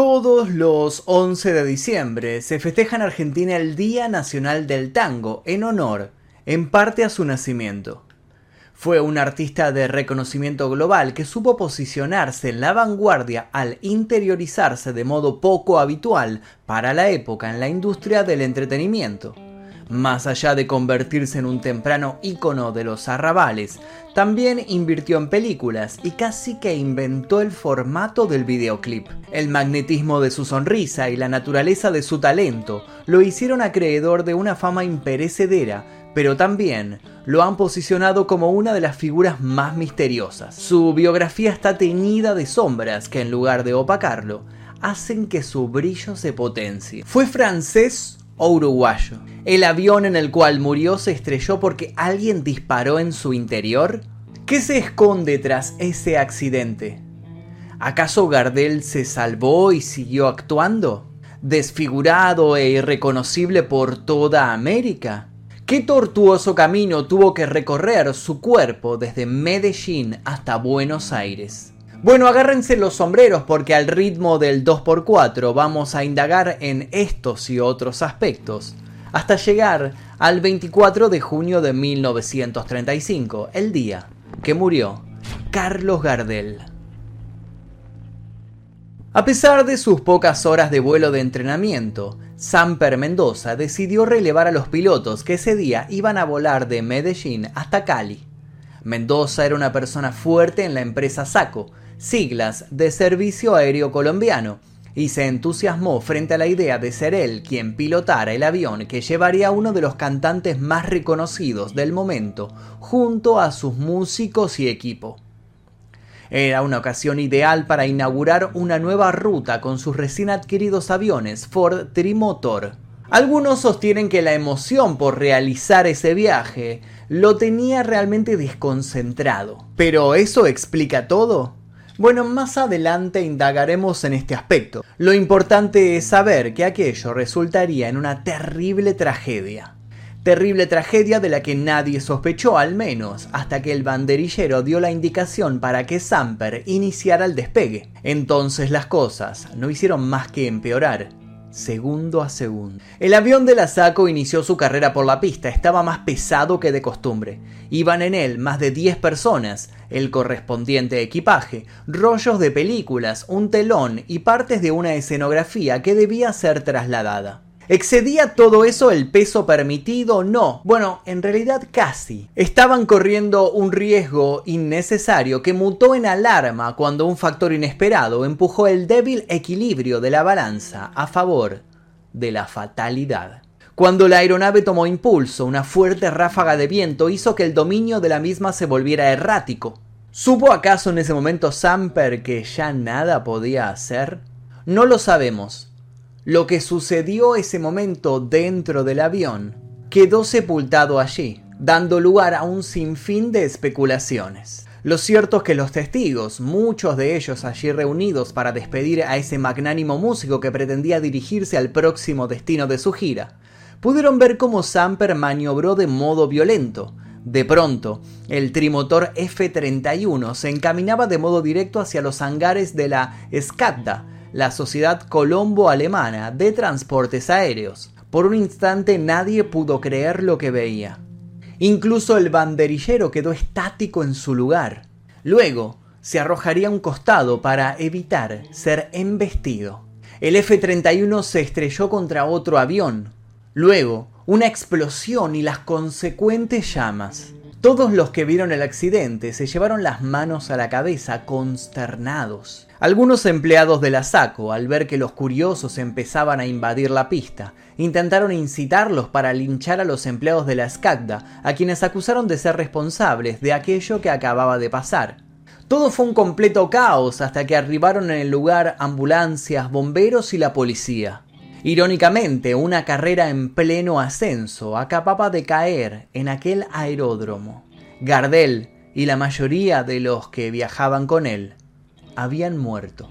Todos los 11 de diciembre se festeja en Argentina el Día Nacional del Tango en honor, en parte a su nacimiento. Fue un artista de reconocimiento global que supo posicionarse en la vanguardia al interiorizarse de modo poco habitual para la época en la industria del entretenimiento. Más allá de convertirse en un temprano ícono de los arrabales, también invirtió en películas y casi que inventó el formato del videoclip. El magnetismo de su sonrisa y la naturaleza de su talento lo hicieron acreedor de una fama imperecedera, pero también lo han posicionado como una de las figuras más misteriosas. Su biografía está teñida de sombras que en lugar de opacarlo, hacen que su brillo se potencie. Fue francés uruguayo. ¿El avión en el cual murió se estrelló porque alguien disparó en su interior? ¿Qué se esconde tras ese accidente? ¿Acaso Gardel se salvó y siguió actuando? ¿Desfigurado e irreconocible por toda América? ¿Qué tortuoso camino tuvo que recorrer su cuerpo desde Medellín hasta Buenos Aires? Bueno, agárrense los sombreros porque al ritmo del 2x4 vamos a indagar en estos y otros aspectos, hasta llegar al 24 de junio de 1935, el día que murió Carlos Gardel. A pesar de sus pocas horas de vuelo de entrenamiento, Samper Mendoza decidió relevar a los pilotos que ese día iban a volar de Medellín hasta Cali. Mendoza era una persona fuerte en la empresa Saco, siglas de Servicio Aéreo Colombiano, y se entusiasmó frente a la idea de ser él quien pilotara el avión que llevaría a uno de los cantantes más reconocidos del momento junto a sus músicos y equipo. Era una ocasión ideal para inaugurar una nueva ruta con sus recién adquiridos aviones Ford Trimotor. Algunos sostienen que la emoción por realizar ese viaje lo tenía realmente desconcentrado. ¿Pero eso explica todo? Bueno, más adelante indagaremos en este aspecto. Lo importante es saber que aquello resultaría en una terrible tragedia. Terrible tragedia de la que nadie sospechó al menos hasta que el banderillero dio la indicación para que Samper iniciara el despegue. Entonces las cosas no hicieron más que empeorar segundo a segundo. El avión de la Saco inició su carrera por la pista, estaba más pesado que de costumbre. Iban en él más de 10 personas, el correspondiente equipaje, rollos de películas, un telón y partes de una escenografía que debía ser trasladada. ¿Excedía todo eso el peso permitido? No. Bueno, en realidad casi. Estaban corriendo un riesgo innecesario que mutó en alarma cuando un factor inesperado empujó el débil equilibrio de la balanza a favor de la fatalidad. Cuando la aeronave tomó impulso, una fuerte ráfaga de viento hizo que el dominio de la misma se volviera errático. ¿Supo acaso en ese momento Samper que ya nada podía hacer? No lo sabemos, lo que sucedió ese momento dentro del avión quedó sepultado allí, dando lugar a un sinfín de especulaciones. Lo cierto es que los testigos, muchos de ellos allí reunidos para despedir a ese magnánimo músico que pretendía dirigirse al próximo destino de su gira, pudieron ver cómo Samper maniobró de modo violento. De pronto, el trimotor F-31 se encaminaba de modo directo hacia los hangares de la Skadda, la Sociedad Colombo-Alemana de Transportes Aéreos. Por un instante nadie pudo creer lo que veía. Incluso el banderillero quedó estático en su lugar. Luego, se arrojaría a un costado para evitar ser embestido. El F-31 se estrelló contra otro avión. Luego, una explosión y las consecuentes llamas. Todos los que vieron el accidente se llevaron las manos a la cabeza consternados. Algunos empleados de la SACO, al ver que los curiosos empezaban a invadir la pista, intentaron incitarlos para linchar a los empleados de la SCACDA, a quienes acusaron de ser responsables de aquello que acababa de pasar. Todo fue un completo caos hasta que arribaron en el lugar ambulancias, bomberos y la policía. Irónicamente, una carrera en pleno ascenso acababa de caer en aquel aeródromo. Gardel y la mayoría de los que viajaban con él habían muerto.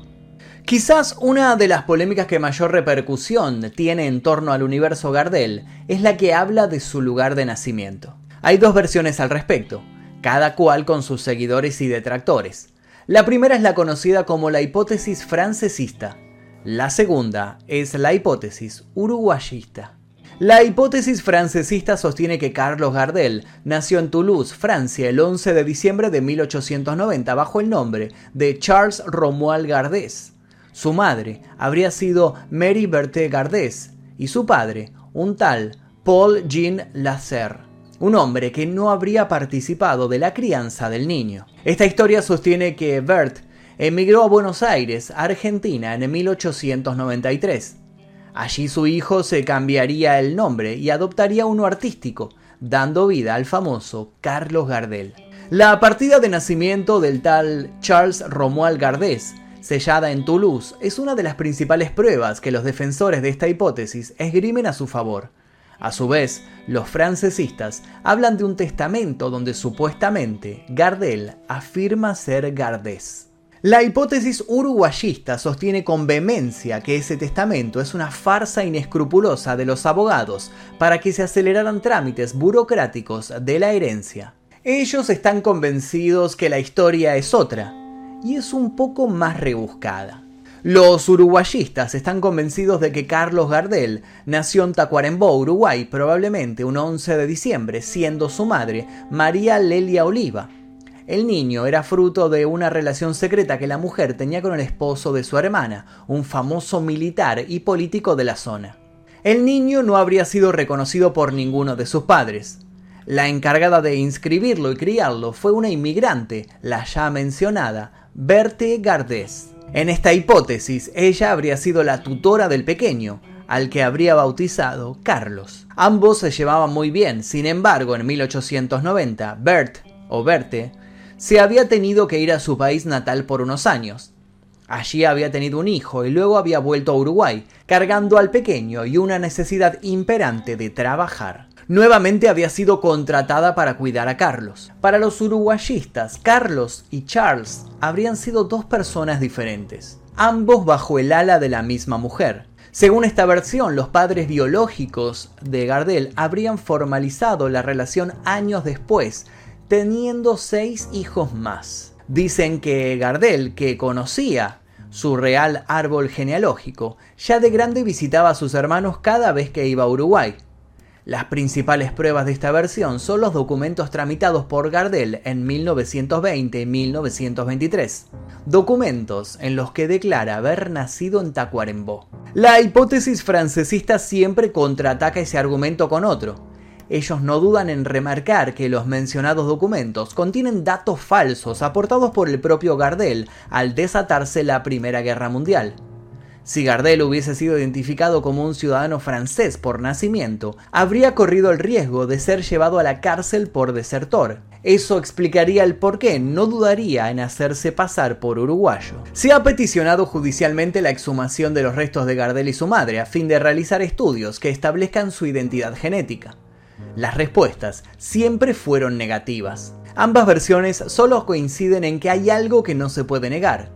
Quizás una de las polémicas que mayor repercusión tiene en torno al universo Gardel es la que habla de su lugar de nacimiento. Hay dos versiones al respecto, cada cual con sus seguidores y detractores. La primera es la conocida como la hipótesis francesista, La segunda es la hipótesis uruguayista. La hipótesis francesista sostiene que Carlos Gardel nació en Toulouse, Francia, el 11 de diciembre de 1890 bajo el nombre de Charles Romuald Gardès. Su madre habría sido Mary Berthe Gardès y su padre, un tal Paul Jean Lasserre, un hombre que no habría participado de la crianza del niño. Esta historia sostiene que Bert emigró a Buenos Aires, Argentina, en 1893 Allí su hijo se cambiaría el nombre y adoptaría uno artístico, dando vida al famoso Carlos Gardel. La partida de nacimiento del tal Charles Romuald Gardés, sellada en Toulouse, es una de las principales pruebas que los defensores de esta hipótesis esgrimen a su favor. A su vez, los francesistas hablan de un testamento donde supuestamente Gardel afirma ser Gardés. La hipótesis uruguayista sostiene con vehemencia que ese testamento es una farsa inescrupulosa de los abogados para que se aceleraran trámites burocráticos de la herencia. Ellos están convencidos que la historia es otra, y es un poco más rebuscada. Los uruguayistas están convencidos de que Carlos Gardel nació en Tacuarembó, Uruguay, probablemente un 11 de diciembre, siendo su madre María Lelia Oliva, el niño era fruto de una relación secreta que la mujer tenía con el esposo de su hermana, un famoso militar y político de la zona. El niño no habría sido reconocido por ninguno de sus padres. La encargada de inscribirlo y criarlo fue una inmigrante, la ya mencionada Berthe Gardés. En esta hipótesis, ella habría sido la tutora del pequeño, al que habría bautizado Carlos. Ambos se llevaban muy bien, sin embargo, en 1890, Bert, o Berthe, se había tenido que ir a su país natal por unos años. Allí había tenido un hijo y luego había vuelto a Uruguay, cargando al pequeño y una necesidad imperante de trabajar. Nuevamente había sido contratada para cuidar a Carlos. Para los uruguayistas, Carlos y Charles habrían sido dos personas diferentes, ambos bajo el ala de la misma mujer. Según esta versión, los padres biológicos de Gardel habrían formalizado la relación años después, teniendo seis hijos más. Dicen que Gardel, que conocía su real árbol genealógico, ya de grande visitaba a sus hermanos cada vez que iba a Uruguay. Las principales pruebas de esta versión son los documentos tramitados por Gardel en 1920 y 1923, documentos en los que declara haber nacido en Tacuarembó. La hipótesis francesista siempre contraataca ese argumento con otro, ellos no dudan en remarcar que los mencionados documentos contienen datos falsos aportados por el propio Gardel al desatarse la Primera Guerra Mundial. Si Gardel hubiese sido identificado como un ciudadano francés por nacimiento, habría corrido el riesgo de ser llevado a la cárcel por desertor. Eso explicaría el por qué no dudaría en hacerse pasar por uruguayo. Se ha peticionado judicialmente la exhumación de los restos de Gardel y su madre a fin de realizar estudios que establezcan su identidad genética. Las respuestas siempre fueron negativas. Ambas versiones solo coinciden en que hay algo que no se puede negar.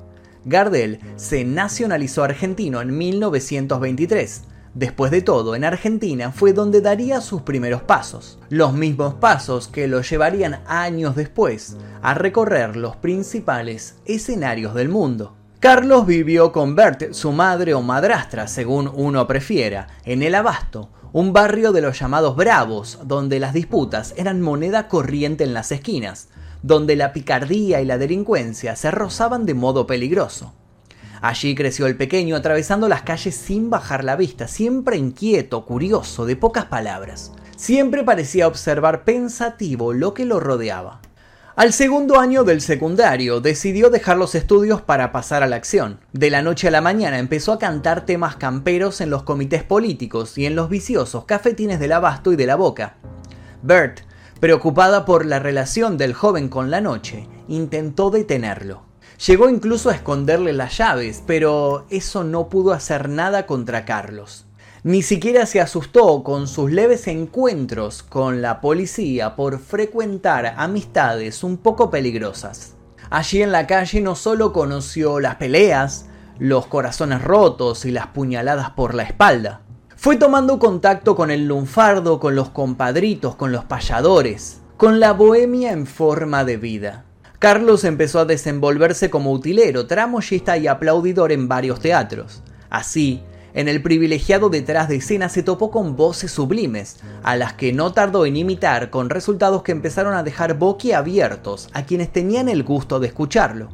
Gardel se nacionalizó argentino en 1923. Después de todo, en Argentina fue donde daría sus primeros pasos, los mismos pasos que lo llevarían años después a recorrer los principales escenarios del mundo. Carlos vivió con Bert, su madre o madrastra, según uno prefiera, en el Abasto, un barrio de los llamados Bravos, donde las disputas eran moneda corriente en las esquinas, donde la picardía y la delincuencia se rozaban de modo peligroso. Allí creció el pequeño atravesando las calles sin bajar la vista, siempre inquieto, curioso, de pocas palabras. Siempre parecía observar pensativo lo que lo rodeaba. Al segundo año del secundario decidió dejar los estudios para pasar a la acción. De la noche a la mañana empezó a cantar temas camperos en los comités políticos y en los viciosos cafetines del abasto y de la boca. Bert, preocupada por la relación del joven con la noche, intentó detenerlo. Llegó incluso a esconderle las llaves, pero eso no pudo hacer nada contra Carlos. Ni siquiera se asustó con sus leves encuentros con la policía por frecuentar amistades un poco peligrosas. Allí en la calle no solo conoció las peleas, los corazones rotos y las puñaladas por la espalda. Fue tomando contacto con el lunfardo, con los compadritos, con los payadores, con la bohemia en forma de vida. Carlos empezó a desenvolverse como utilero, tramoyista y aplaudidor en varios teatros. Así, en el privilegiado detrás de escena se topó con voces sublimes, a las que no tardó en imitar con resultados que empezaron a dejar boquiabiertos a quienes tenían el gusto de escucharlo.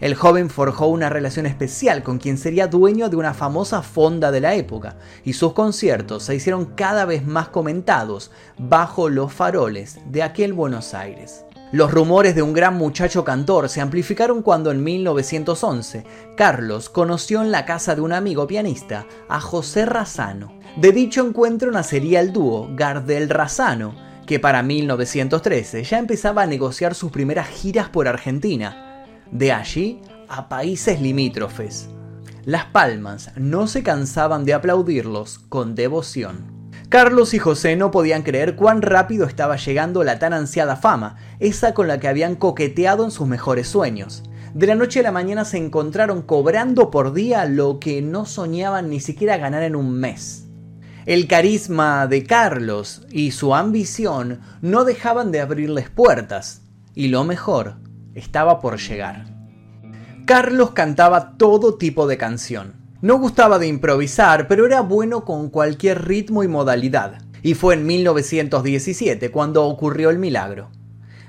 El joven forjó una relación especial con quien sería dueño de una famosa fonda de la época, y sus conciertos se hicieron cada vez más comentados bajo los faroles de aquel Buenos Aires. Los rumores de un gran muchacho cantor se amplificaron cuando en 1911 Carlos conoció en la casa de un amigo pianista a José Razano. De dicho encuentro nacería el dúo Gardel-Razano, que para 1913 ya empezaba a negociar sus primeras giras por Argentina, de allí a países limítrofes. Las palmas no se cansaban de aplaudirlos con devoción. Carlos y José no podían creer cuán rápido estaba llegando la tan ansiada fama, esa con la que habían coqueteado en sus mejores sueños. De la noche a la mañana se encontraron cobrando por día lo que no soñaban ni siquiera ganar en un mes. El carisma de Carlos y su ambición no dejaban de abrirles puertas, y lo mejor estaba por llegar. Carlos cantaba todo tipo de canción no gustaba de improvisar, pero era bueno con cualquier ritmo y modalidad. Y fue en 1917 cuando ocurrió el milagro.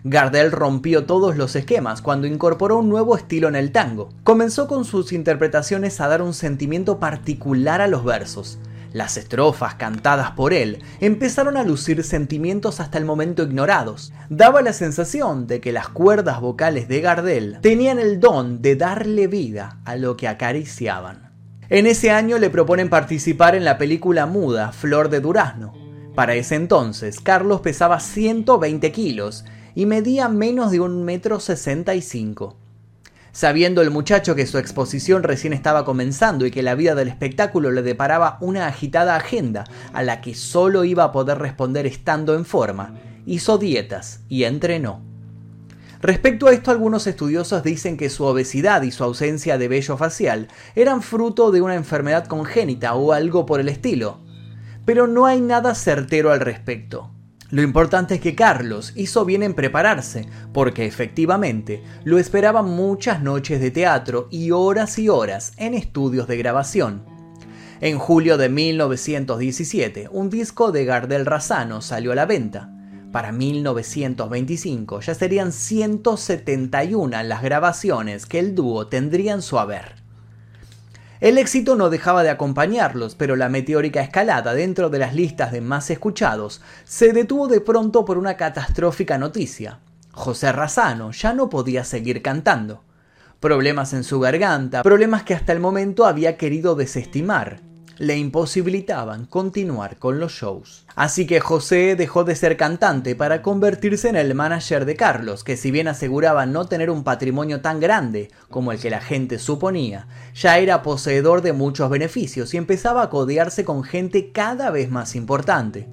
Gardel rompió todos los esquemas cuando incorporó un nuevo estilo en el tango. Comenzó con sus interpretaciones a dar un sentimiento particular a los versos. Las estrofas cantadas por él empezaron a lucir sentimientos hasta el momento ignorados. Daba la sensación de que las cuerdas vocales de Gardel tenían el don de darle vida a lo que acariciaban. En ese año le proponen participar en la película muda Flor de Durazno. Para ese entonces, Carlos pesaba 120 kilos y medía menos de un metro sesenta y cinco. Sabiendo el muchacho que su exposición recién estaba comenzando y que la vida del espectáculo le deparaba una agitada agenda a la que solo iba a poder responder estando en forma, hizo dietas y entrenó. Respecto a esto, algunos estudiosos dicen que su obesidad y su ausencia de vello facial eran fruto de una enfermedad congénita o algo por el estilo. Pero no hay nada certero al respecto. Lo importante es que Carlos hizo bien en prepararse, porque efectivamente lo esperaban muchas noches de teatro y horas y horas en estudios de grabación. En julio de 1917, un disco de Gardel Razano salió a la venta. Para 1925 ya serían 171 las grabaciones que el dúo tendría en su haber. El éxito no dejaba de acompañarlos, pero la meteórica escalada dentro de las listas de más escuchados se detuvo de pronto por una catastrófica noticia. José Razano ya no podía seguir cantando. Problemas en su garganta, problemas que hasta el momento había querido desestimar le imposibilitaban continuar con los shows. Así que José dejó de ser cantante para convertirse en el manager de Carlos, que si bien aseguraba no tener un patrimonio tan grande como el que la gente suponía, ya era poseedor de muchos beneficios y empezaba a codearse con gente cada vez más importante.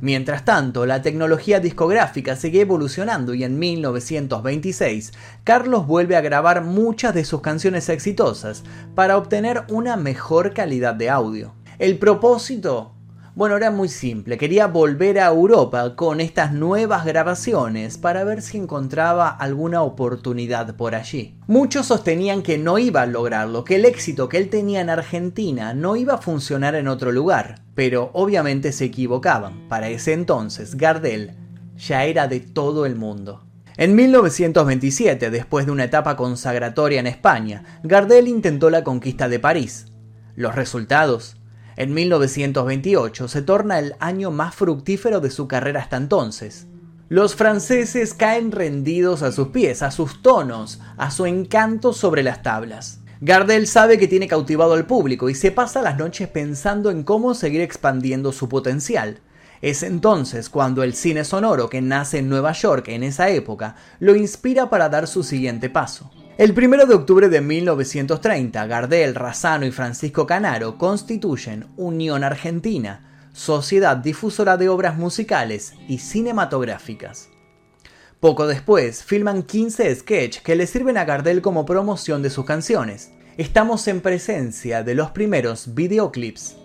Mientras tanto, la tecnología discográfica sigue evolucionando y en 1926 Carlos vuelve a grabar muchas de sus canciones exitosas para obtener una mejor calidad de audio. El propósito bueno, era muy simple, quería volver a Europa con estas nuevas grabaciones para ver si encontraba alguna oportunidad por allí. Muchos sostenían que no iba a lograrlo, que el éxito que él tenía en Argentina no iba a funcionar en otro lugar, pero obviamente se equivocaban. Para ese entonces, Gardel ya era de todo el mundo. En 1927, después de una etapa consagratoria en España, Gardel intentó la conquista de París. Los resultados en 1928 se torna el año más fructífero de su carrera hasta entonces. Los franceses caen rendidos a sus pies, a sus tonos, a su encanto sobre las tablas. Gardel sabe que tiene cautivado al público y se pasa las noches pensando en cómo seguir expandiendo su potencial. Es entonces cuando el cine sonoro que nace en Nueva York en esa época lo inspira para dar su siguiente paso. El 1 de octubre de 1930, Gardel, Razano y Francisco Canaro constituyen Unión Argentina, sociedad difusora de obras musicales y cinematográficas. Poco después, filman 15 sketches que le sirven a Gardel como promoción de sus canciones. Estamos en presencia de los primeros videoclips.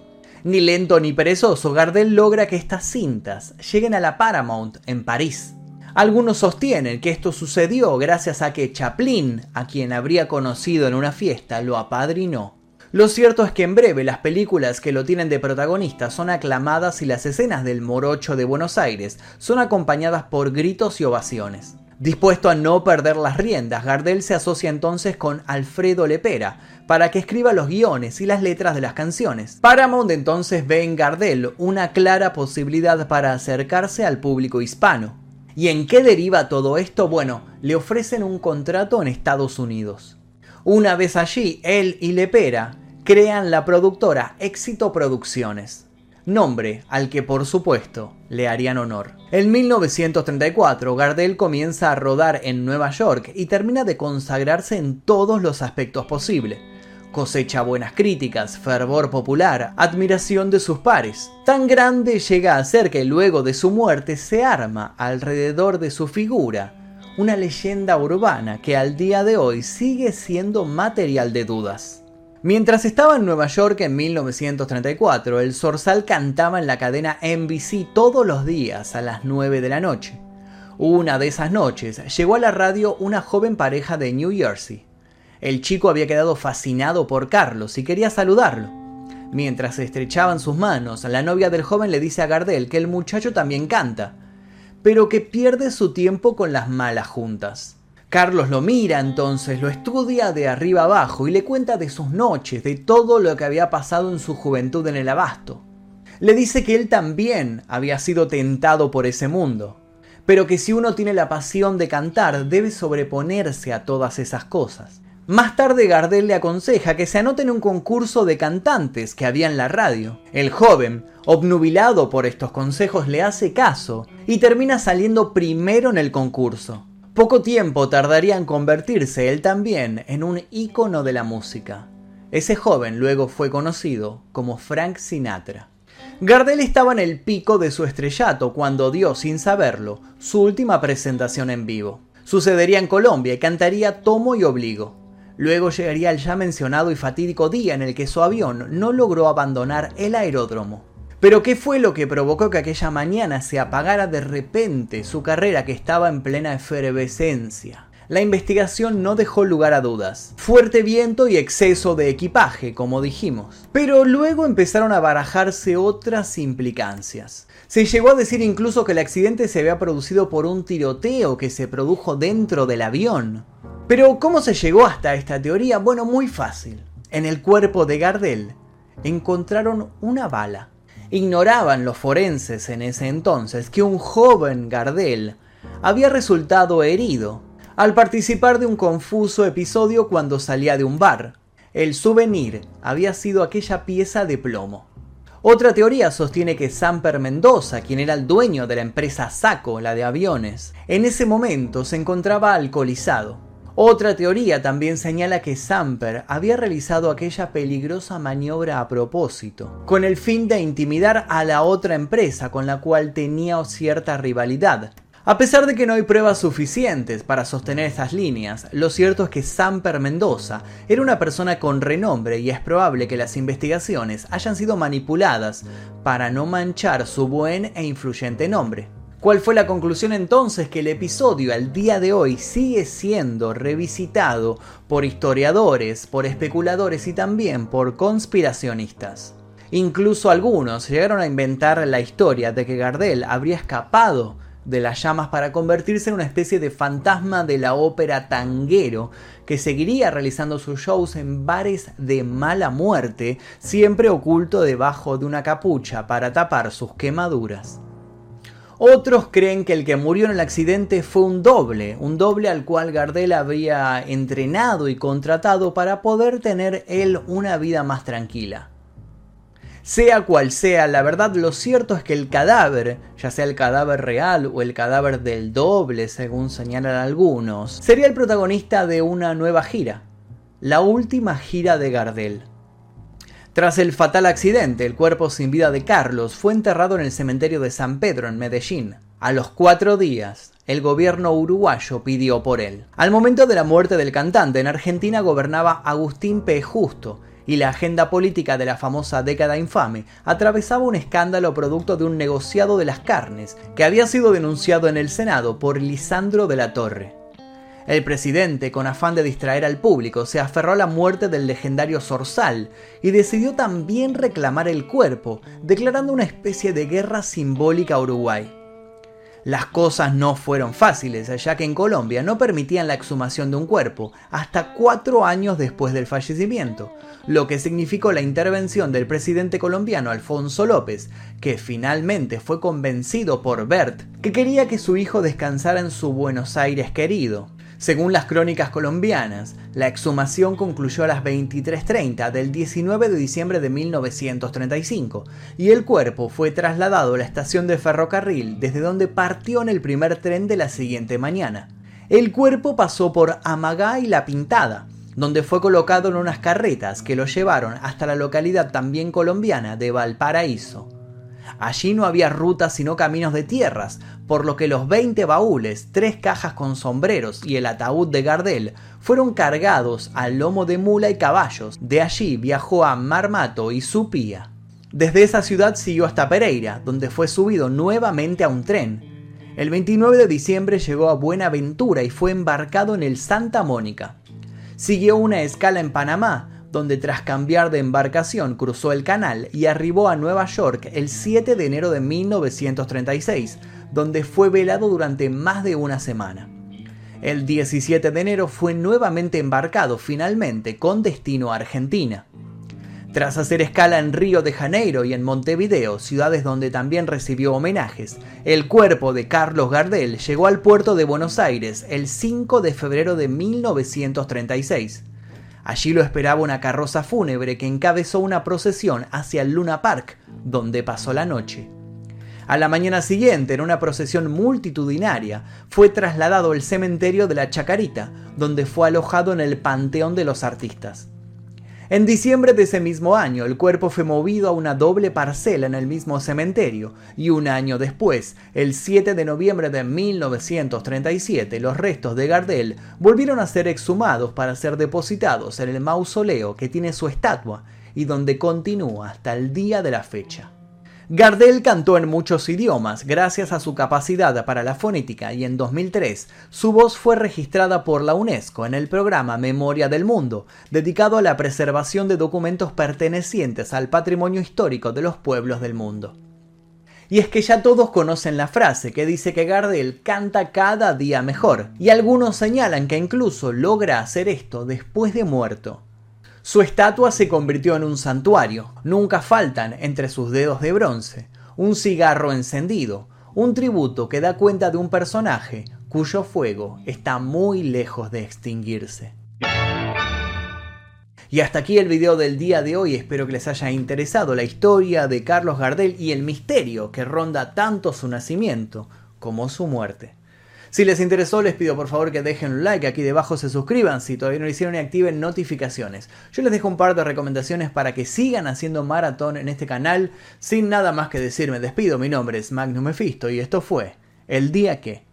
Ni lento ni perezoso, Gardel logra que estas cintas lleguen a la Paramount en París. Algunos sostienen que esto sucedió gracias a que Chaplin, a quien habría conocido en una fiesta, lo apadrinó. Lo cierto es que en breve las películas que lo tienen de protagonista son aclamadas y las escenas del morocho de Buenos Aires son acompañadas por gritos y ovaciones. Dispuesto a no perder las riendas, Gardel se asocia entonces con Alfredo Lepera para que escriba los guiones y las letras de las canciones. Paramount entonces ve en Gardel una clara posibilidad para acercarse al público hispano. ¿Y en qué deriva todo esto? Bueno, le ofrecen un contrato en Estados Unidos. Una vez allí, él y Lepera crean la productora Éxito Producciones, nombre al que por supuesto le harían honor. En 1934, Gardel comienza a rodar en Nueva York y termina de consagrarse en todos los aspectos posibles. Cosecha buenas críticas, fervor popular, admiración de sus pares. Tan grande llega a ser que luego de su muerte se arma alrededor de su figura una leyenda urbana que al día de hoy sigue siendo material de dudas. Mientras estaba en Nueva York en 1934, el Zorzal cantaba en la cadena NBC todos los días a las 9 de la noche. Una de esas noches llegó a la radio una joven pareja de New Jersey. El chico había quedado fascinado por Carlos y quería saludarlo. Mientras estrechaban sus manos, la novia del joven le dice a Gardel que el muchacho también canta, pero que pierde su tiempo con las malas juntas. Carlos lo mira entonces, lo estudia de arriba abajo y le cuenta de sus noches, de todo lo que había pasado en su juventud en el abasto. Le dice que él también había sido tentado por ese mundo, pero que si uno tiene la pasión de cantar debe sobreponerse a todas esas cosas. Más tarde Gardel le aconseja que se anote en un concurso de cantantes que había en la radio. El joven, obnubilado por estos consejos, le hace caso y termina saliendo primero en el concurso. Poco tiempo tardaría en convertirse él también en un ícono de la música. Ese joven luego fue conocido como Frank Sinatra. Gardel estaba en el pico de su estrellato cuando dio, sin saberlo, su última presentación en vivo. Sucedería en Colombia y cantaría Tomo y Obligo. Luego llegaría el ya mencionado y fatídico día en el que su avión no logró abandonar el aeródromo. Pero ¿qué fue lo que provocó que aquella mañana se apagara de repente su carrera que estaba en plena efervescencia? La investigación no dejó lugar a dudas. Fuerte viento y exceso de equipaje, como dijimos. Pero luego empezaron a barajarse otras implicancias. Se llegó a decir incluso que el accidente se había producido por un tiroteo que se produjo dentro del avión. Pero ¿cómo se llegó hasta esta teoría? Bueno, muy fácil. En el cuerpo de Gardel encontraron una bala. Ignoraban los forenses en ese entonces que un joven Gardel había resultado herido al participar de un confuso episodio cuando salía de un bar. El souvenir había sido aquella pieza de plomo. Otra teoría sostiene que Samper Mendoza, quien era el dueño de la empresa Saco, la de aviones, en ese momento se encontraba alcoholizado otra teoría también señala que Samper había realizado aquella peligrosa maniobra a propósito, con el fin de intimidar a la otra empresa con la cual tenía cierta rivalidad. A pesar de que no hay pruebas suficientes para sostener estas líneas, lo cierto es que Samper Mendoza era una persona con renombre y es probable que las investigaciones hayan sido manipuladas para no manchar su buen e influyente nombre. ¿Cuál fue la conclusión entonces? Que el episodio al día de hoy sigue siendo revisitado por historiadores, por especuladores y también por conspiracionistas. Incluso algunos llegaron a inventar la historia de que Gardel habría escapado de las llamas para convertirse en una especie de fantasma de la ópera tanguero que seguiría realizando sus shows en bares de mala muerte, siempre oculto debajo de una capucha para tapar sus quemaduras. Otros creen que el que murió en el accidente fue un doble, un doble al cual Gardel había entrenado y contratado para poder tener él una vida más tranquila. Sea cual sea, la verdad lo cierto es que el cadáver, ya sea el cadáver real o el cadáver del doble, según señalan algunos, sería el protagonista de una nueva gira, la última gira de Gardel. Tras el fatal accidente, el cuerpo sin vida de Carlos fue enterrado en el cementerio de San Pedro en Medellín. A los cuatro días, el gobierno uruguayo pidió por él. Al momento de la muerte del cantante, en Argentina gobernaba Agustín P. Justo, y la agenda política de la famosa década infame atravesaba un escándalo producto de un negociado de las carnes que había sido denunciado en el Senado por Lisandro de la Torre. El presidente, con afán de distraer al público, se aferró a la muerte del legendario Zorzal y decidió también reclamar el cuerpo, declarando una especie de guerra simbólica a Uruguay. Las cosas no fueron fáciles, ya que en Colombia no permitían la exhumación de un cuerpo hasta cuatro años después del fallecimiento, lo que significó la intervención del presidente colombiano Alfonso López, que finalmente fue convencido por Bert que quería que su hijo descansara en su Buenos Aires querido. Según las crónicas colombianas, la exhumación concluyó a las 23.30 del 19 de diciembre de 1935 y el cuerpo fue trasladado a la estación de ferrocarril desde donde partió en el primer tren de la siguiente mañana. El cuerpo pasó por Amagá y La Pintada, donde fue colocado en unas carretas que lo llevaron hasta la localidad también colombiana de Valparaíso. Allí no había rutas sino caminos de tierras, por lo que los 20 baúles, tres cajas con sombreros y el ataúd de Gardel fueron cargados al lomo de mula y caballos. De allí viajó a Marmato y Supía. Desde esa ciudad siguió hasta Pereira, donde fue subido nuevamente a un tren. El 29 de diciembre llegó a Buenaventura y fue embarcado en el Santa Mónica. Siguió una escala en Panamá, donde tras cambiar de embarcación cruzó el canal y arribó a Nueva York el 7 de enero de 1936, donde fue velado durante más de una semana. El 17 de enero fue nuevamente embarcado finalmente con destino a Argentina. Tras hacer escala en Río de Janeiro y en Montevideo, ciudades donde también recibió homenajes, el cuerpo de Carlos Gardel llegó al puerto de Buenos Aires el 5 de febrero de 1936. Allí lo esperaba una carroza fúnebre que encabezó una procesión hacia el Luna Park, donde pasó la noche. A la mañana siguiente, en una procesión multitudinaria, fue trasladado al cementerio de la Chacarita, donde fue alojado en el Panteón de los Artistas. En diciembre de ese mismo año, el cuerpo fue movido a una doble parcela en el mismo cementerio, y un año después, el 7 de noviembre de 1937, los restos de Gardel volvieron a ser exhumados para ser depositados en el mausoleo que tiene su estatua y donde continúa hasta el día de la fecha. Gardel cantó en muchos idiomas gracias a su capacidad para la fonética y en 2003 su voz fue registrada por la UNESCO en el programa Memoria del Mundo, dedicado a la preservación de documentos pertenecientes al patrimonio histórico de los pueblos del mundo. Y es que ya todos conocen la frase que dice que Gardel canta cada día mejor, y algunos señalan que incluso logra hacer esto después de muerto. Su estatua se convirtió en un santuario. Nunca faltan entre sus dedos de bronce un cigarro encendido, un tributo que da cuenta de un personaje cuyo fuego está muy lejos de extinguirse. Y hasta aquí el video del día de hoy, espero que les haya interesado la historia de Carlos Gardel y el misterio que ronda tanto su nacimiento como su muerte. Si les interesó, les pido por favor que dejen un like, aquí debajo se suscriban si todavía no lo hicieron y activen notificaciones. Yo les dejo un par de recomendaciones para que sigan haciendo maratón en este canal. Sin nada más que decir, me despido. Mi nombre es Magnus Mephisto y esto fue El Día Que.